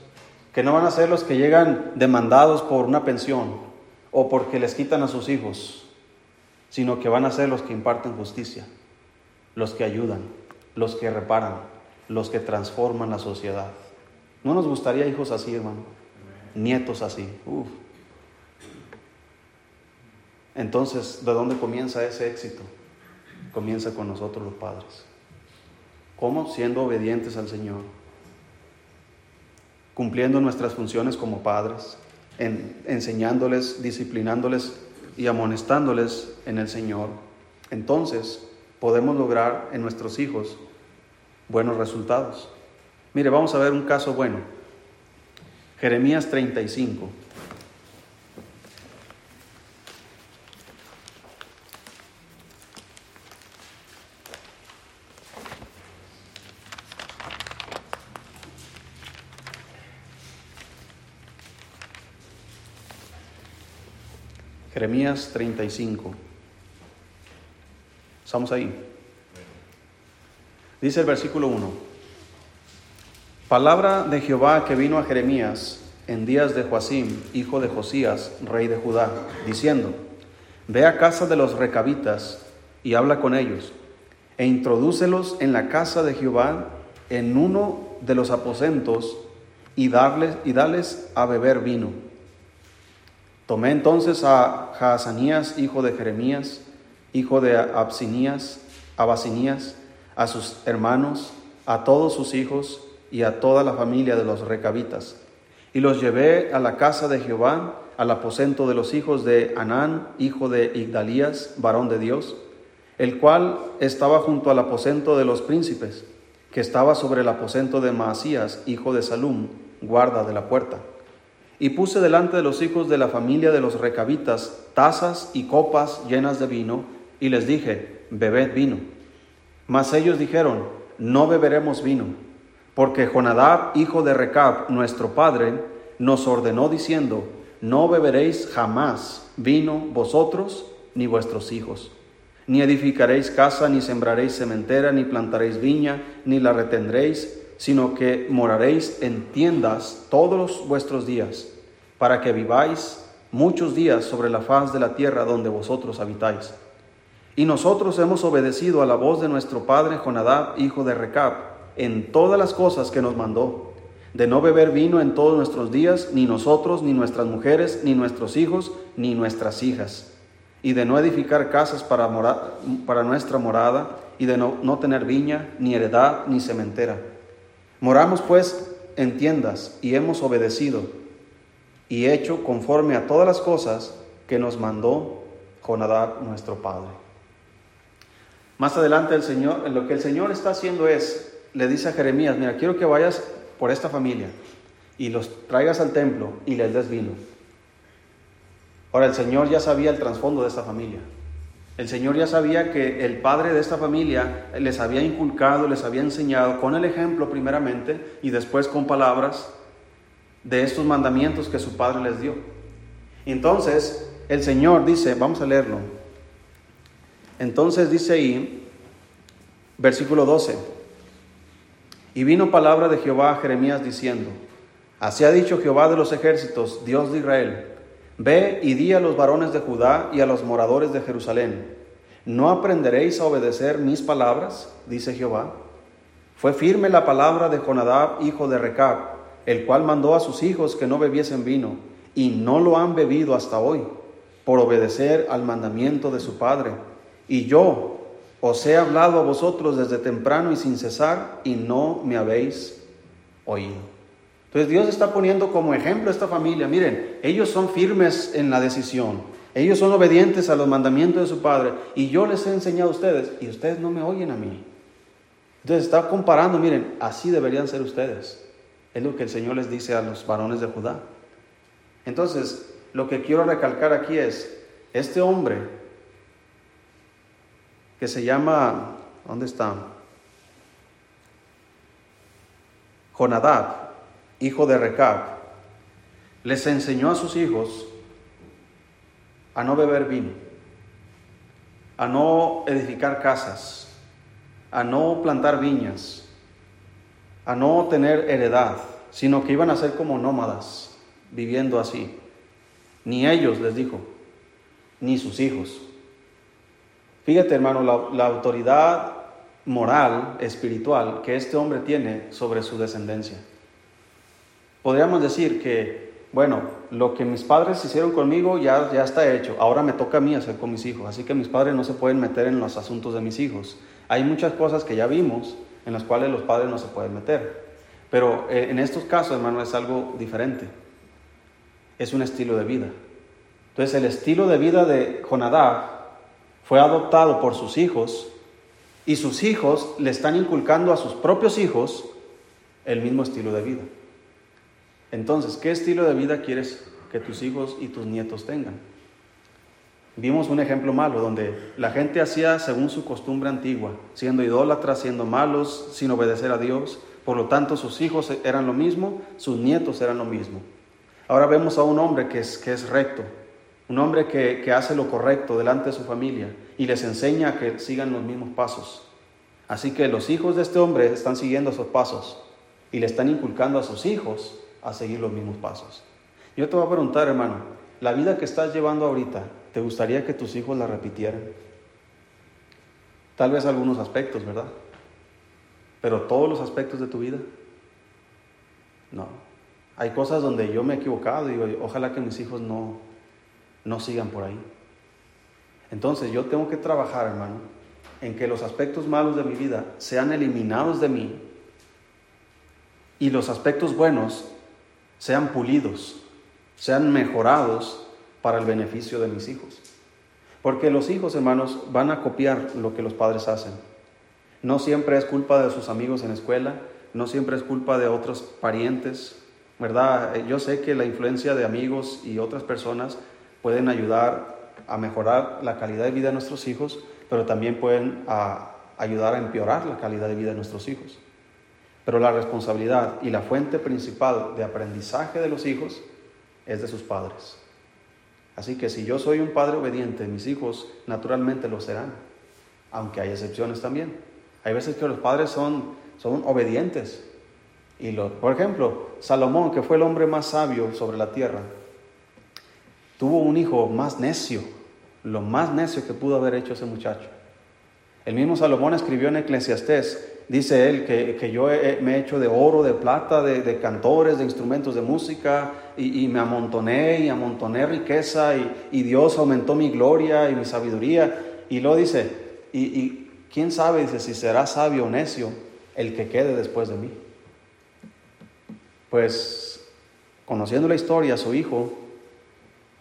Speaker 1: que no van a ser los que llegan demandados por una pensión o porque les quitan a sus hijos, sino que van a ser los que imparten justicia, los que ayudan, los que reparan, los que transforman la sociedad. ¿No nos gustaría hijos así, hermano? Nietos así. Entonces, ¿de dónde comienza ese éxito? Comienza con nosotros los padres. ¿Cómo? Siendo obedientes al Señor, cumpliendo nuestras funciones como padres, enseñándoles, disciplinándoles y amonestándoles en el Señor. Entonces podemos lograr en nuestros hijos buenos resultados. Mire, vamos a ver un caso bueno. Jeremías 35. Jeremías 35. Estamos ahí. Dice el versículo 1, palabra de Jehová que vino a Jeremías en días de Joacim, hijo de Josías, rey de Judá, diciendo, Ve a casa de los recabitas y habla con ellos, e introdúcelos en la casa de Jehová en uno de los aposentos y, darles, y dales a beber vino. Tomé entonces a Jaazanías, hijo de Jeremías, hijo de Absinías, Abasinías, a sus hermanos, a todos sus hijos y a toda la familia de los recabitas. Y los llevé a la casa de Jehová, al aposento de los hijos de Anán, hijo de Igdalías, varón de Dios, el cual estaba junto al aposento de los príncipes, que estaba sobre el aposento de Maasías, hijo de Salum, guarda de la puerta. Y puse delante de los hijos de la familia de los recabitas tazas y copas llenas de vino, y les dije, bebed vino. Mas ellos dijeron, no beberemos vino, porque Jonadab, hijo de Recab, nuestro padre, nos ordenó diciendo, no beberéis jamás vino vosotros ni vuestros hijos, Ni edificaréis casa, ni sembraréis cementera, ni plantaréis viña, ni la retendréis, sino que moraréis en tiendas todos vuestros días, para que viváis muchos días sobre la faz de la tierra donde vosotros habitáis. Y nosotros hemos obedecido a la voz de nuestro padre Jonadab, hijo de Recab, en todas las cosas que nos mandó, de no beber vino en todos nuestros días, ni nosotros, ni nuestras mujeres, ni nuestros hijos, ni nuestras hijas, y de no edificar casas para, nuestra morada, y de no, no tener viña, ni heredad, ni cementera. Moramos pues en tiendas, y hemos obedecido, y hecho conforme a todas las cosas que nos mandó Jonadab nuestro Padre. Más adelante el Señor, lo que el Señor está haciendo es, le dice a Jeremías, mira, quiero que vayas por esta familia y los traigas al templo y les des vino. Ahora el Señor ya sabía el trasfondo de esta familia. El Señor ya sabía que el padre de esta familia les había inculcado, les había enseñado con el ejemplo primeramente y después con palabras de estos mandamientos que su padre les dio. Entonces, el Señor dice, vamos a leerlo. Entonces dice ahí, versículo 12, y vino palabra de Jehová a Jeremías diciendo, así ha dicho Jehová de los ejércitos, Dios de Israel, ve y di a los varones de Judá y a los moradores de Jerusalén, ¿no aprenderéis a obedecer mis palabras? dice Jehová. Fue firme la palabra de Jonadab, hijo de Recab, el cual mandó a sus hijos que no bebiesen vino, y no lo han bebido hasta hoy, por obedecer al mandamiento de su padre. Y yo os he hablado a vosotros desde temprano y sin cesar, y no me habéis oído. Entonces Dios está poniendo como ejemplo a esta familia. Miren, ellos son firmes en la decisión. Ellos son obedientes a los mandamientos de su Padre. Y yo les he enseñado a ustedes y ustedes no me oyen a mí. Entonces está comparando, miren, así deberían ser ustedes. Es lo que el Señor les dice a los varones de Judá. Entonces, lo que quiero recalcar aquí es, este hombre que se llama, ¿dónde está? Jonadab, hijo de Recab, les enseñó a sus hijos a no beber vino, a no edificar casas, a no plantar viñas, a no tener heredad, sino que iban a ser como nómadas, viviendo así. Ni ellos, les dijo, ni sus hijos. Fíjate, hermano, la, la autoridad moral, espiritual, que este hombre tiene sobre su descendencia. Podríamos decir que, bueno, lo que mis padres hicieron conmigo ya, ya está hecho, ahora me toca a mí hacer con mis hijos, así que mis padres no se pueden meter en los asuntos de mis hijos. Hay muchas cosas que ya vimos, en las cuales los padres no se pueden meter. Pero eh, en estos casos, hermano, es algo diferente. Es un estilo de vida. Entonces, el estilo de vida de Jonadab fue adoptado por sus hijos y sus hijos le están inculcando a sus propios hijos el mismo estilo de vida. Entonces, ¿qué estilo de vida quieres que tus hijos y tus nietos tengan? Vimos un ejemplo malo donde la gente hacía según su costumbre antigua, siendo idólatras, siendo malos, sin obedecer a Dios. Por lo tanto, sus hijos eran lo mismo, sus nietos eran lo mismo. Ahora vemos a un hombre que es, que es recto, un hombre que, que hace lo correcto delante de su familia y les enseña a que sigan los mismos pasos. Así que los hijos de este hombre están siguiendo esos pasos y le están inculcando a sus hijos a seguir los mismos pasos. Yo te voy a preguntar, hermano, la vida que estás llevando ahorita, ¿Te gustaría que tus hijos la repitieran? Tal vez algunos aspectos, ¿verdad? Pero todos los aspectos de tu vida. No. Hay cosas donde yo me he equivocado y ojalá que mis hijos no, no sigan por ahí. Entonces yo tengo que trabajar, hermano, en que los aspectos malos de mi vida sean eliminados de mí y los aspectos buenos sean pulidos, sean mejorados para el beneficio de mis hijos. Porque los hijos, hermanos, van a copiar lo que los padres hacen. No siempre es culpa de sus amigos en la escuela, no siempre es culpa de otros parientes, ¿verdad? Yo sé que la influencia de amigos y otras personas pueden ayudar a mejorar la calidad de vida de nuestros hijos, pero también pueden ayudar a empeorar la calidad de vida de nuestros hijos. Pero la responsabilidad y la fuente principal de aprendizaje de los hijos es de sus padres. Así que si yo soy un padre obediente, mis hijos naturalmente lo serán. aunque hay excepciones también. Hay veces que los padres son, son obedientes. Y lo, por ejemplo, Salomón, que fue el hombre más sabio sobre la tierra, tuvo un hijo más necio, lo más necio que pudo haber hecho ese muchacho. El mismo Salomón escribió en Eclesiastés, dice él, que, yo me he hecho de oro, de plata, de, cantores, de instrumentos de música, y, me amontoné y amontoné riqueza, y, Dios aumentó mi gloria y mi sabiduría. Y luego dice, y, y quién sabe, dice, si será sabio o necio el que quede después de mí. Pues, conociendo la historia, su hijo,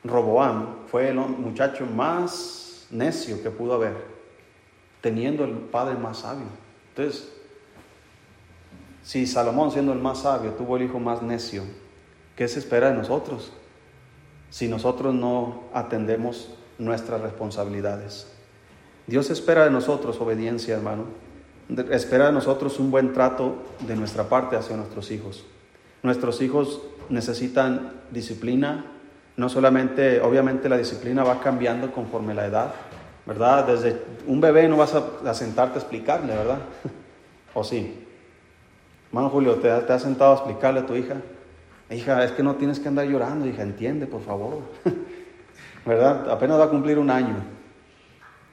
Speaker 1: Roboam, fue el muchacho más necio que pudo haber teniendo el padre más sabio. Entonces, si Salomón siendo el más sabio tuvo el hijo más necio, ¿qué se espera de nosotros? Si nosotros no atendemos nuestras responsabilidades. Dios espera de nosotros obediencia, hermano. Espera de nosotros un buen trato de nuestra parte hacia nuestros hijos. Nuestros hijos necesitan disciplina. No solamente, obviamente la disciplina va cambiando conforme la edad, ¿verdad? Desde un bebé no vas a, sentarte a explicarle, ¿verdad? ¿O sí? Hermano Julio, ¿te, ¿te, has sentado a explicarle a tu hija? Hija, es que no tienes que andar llorando, hija, entiende, por favor. ¿Verdad? Apenas va a cumplir un año.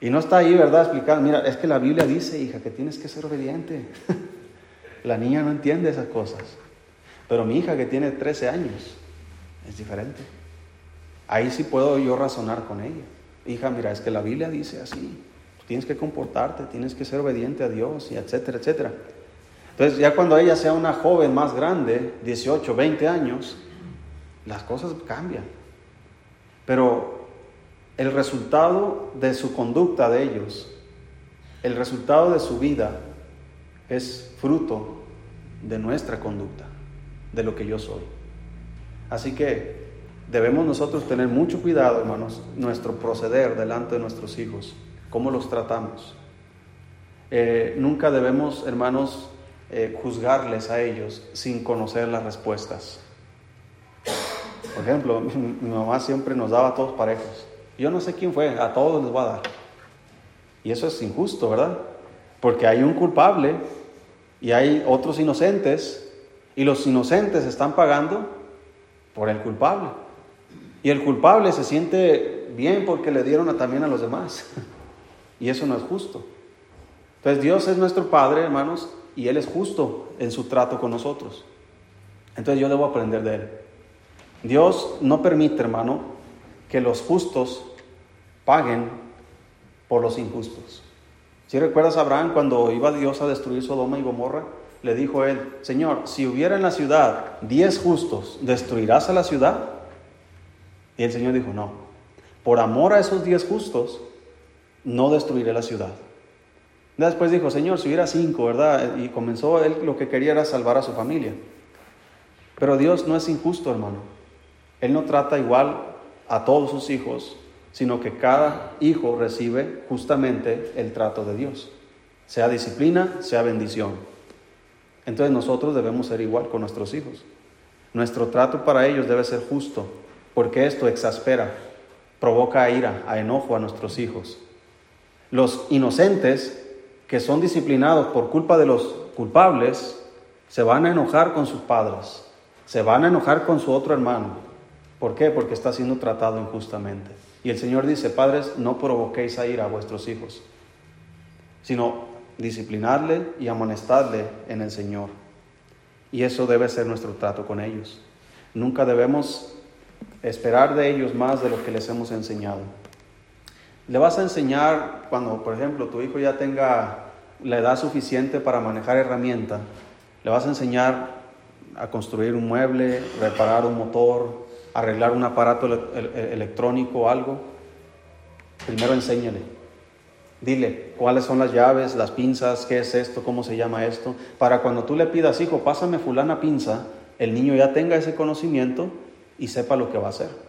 Speaker 1: Y no está ahí, ¿verdad? Explicando, mira, es que la Biblia dice, hija, que tienes que ser obediente. la niña no entiende esas cosas. Pero mi hija que tiene 13 años es diferente. Ahí sí puedo yo razonar con ella hija, mira, es que la Biblia dice así, tienes que comportarte, tienes que ser obediente a Dios, y etcétera, etcétera. Entonces, ya cuando ella sea una joven más grande, 18, 20 años, las cosas cambian. Pero el resultado de su conducta de ellos, el resultado de su vida, es fruto de nuestra conducta, de lo que yo soy. Así que Debemos nosotros tener mucho cuidado, hermanos, nuestro proceder delante de nuestros hijos, cómo los tratamos. Eh, nunca debemos, hermanos, eh, juzgarles a ellos sin conocer las respuestas. Por ejemplo, mi mamá siempre nos daba a todos parejos. Yo no sé quién fue, a todos les va a dar. Y eso es injusto, ¿verdad? Porque hay un culpable y hay otros inocentes y los inocentes están pagando por el culpable. Y el culpable se siente bien porque le dieron también a los demás. Y eso no es justo. Entonces Dios es nuestro Padre, hermanos, y Él es justo en su trato con nosotros. Entonces yo debo aprender de Él. Dios no permite, hermano, que los justos paguen por los injustos. Si recuerdas a Abraham cuando iba Dios a destruir Sodoma y Gomorra, le dijo él, Señor, si hubiera en la ciudad diez justos, ¿destruirás a la ciudad? Y el Señor dijo, no, por amor a esos diez justos, no destruiré la ciudad. Después dijo, Señor, si hubiera cinco, ¿verdad? Y comenzó él lo que quería era salvar a su familia. Pero Dios no es injusto, hermano. Él no trata igual a todos sus hijos, sino que cada hijo recibe justamente el trato de Dios, sea disciplina, sea bendición. Entonces nosotros debemos ser igual con nuestros hijos. Nuestro trato para ellos debe ser justo, porque esto exaspera, provoca ira, a enojo a nuestros hijos. Los inocentes que son disciplinados por culpa de los culpables se van a enojar con sus padres, se van a enojar con su otro hermano. ¿Por qué? Porque está siendo tratado injustamente. Y el Señor dice, padres, no provoquéis a ira a vuestros hijos, sino disciplinarle y amonestadle en el Señor. Y eso debe ser nuestro trato con ellos. Nunca debemos esperar de ellos más de lo que les hemos enseñado. Le vas a enseñar cuando, por ejemplo, tu hijo ya tenga la edad suficiente para manejar herramienta, le vas a enseñar a construir un mueble, reparar un motor, arreglar un aparato electrónico o algo. Primero enséñale. Dile cuáles son las llaves, las pinzas, qué es esto, cómo se llama esto, para cuando tú le pidas, hijo, pásame fulana pinza, el niño ya tenga ese conocimiento y sepa lo que va a hacer.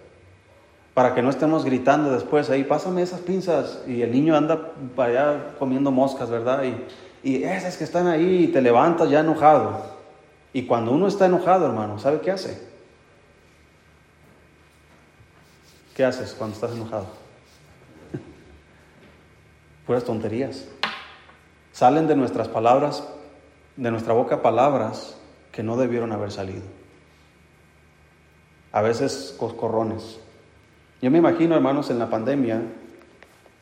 Speaker 1: Para que no estemos gritando después, ahí, pásame esas pinzas y el niño anda para allá comiendo moscas, ¿verdad? Y, y esas que están ahí y te levantas ya enojado. Y cuando uno está enojado, hermano, ¿sabe qué hace? ¿Qué haces cuando estás enojado? Puras tonterías. Salen de nuestras palabras, de nuestra boca palabras que no debieron haber salido. A veces coscorrones. Yo me imagino, hermanos, en la pandemia,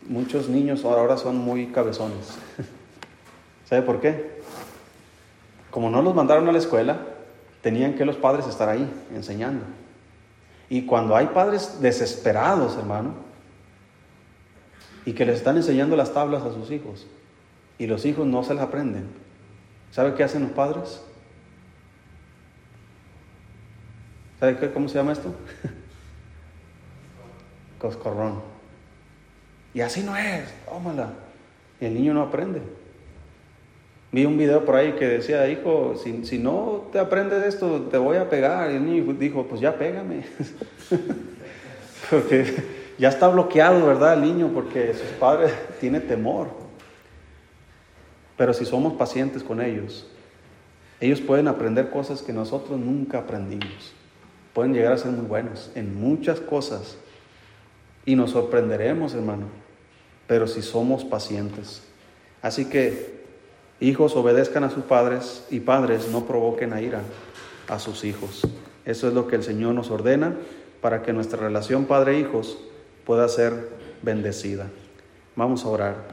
Speaker 1: muchos niños ahora son muy cabezones. ¿Sabe por qué? Como no los mandaron a la escuela, tenían que los padres estar ahí enseñando. Y cuando hay padres desesperados, hermano, y que les están enseñando las tablas a sus hijos, y los hijos no se las aprenden, ¿sabe qué hacen los padres? ¿Sabe qué, cómo se llama esto? Coscorrón. Y así no es, tómala. Y el niño no aprende. Vi un video por ahí que decía, hijo, si, si, no te aprendes esto, te voy a pegar. Y el niño dijo, pues ya pégame. porque ya está bloqueado, ¿verdad? El niño, porque sus padres tiene temor. Pero si somos pacientes con ellos, ellos pueden aprender cosas que nosotros nunca aprendimos. Pueden llegar a ser muy buenos en muchas cosas. Y nos sorprenderemos, hermano, pero si somos pacientes. Así que Hijos obedezcan a sus padres y padres no provoquen a ira a sus hijos. Eso es lo que el Señor nos ordena para que nuestra relación padre-hijos pueda ser bendecida. Vamos a orar.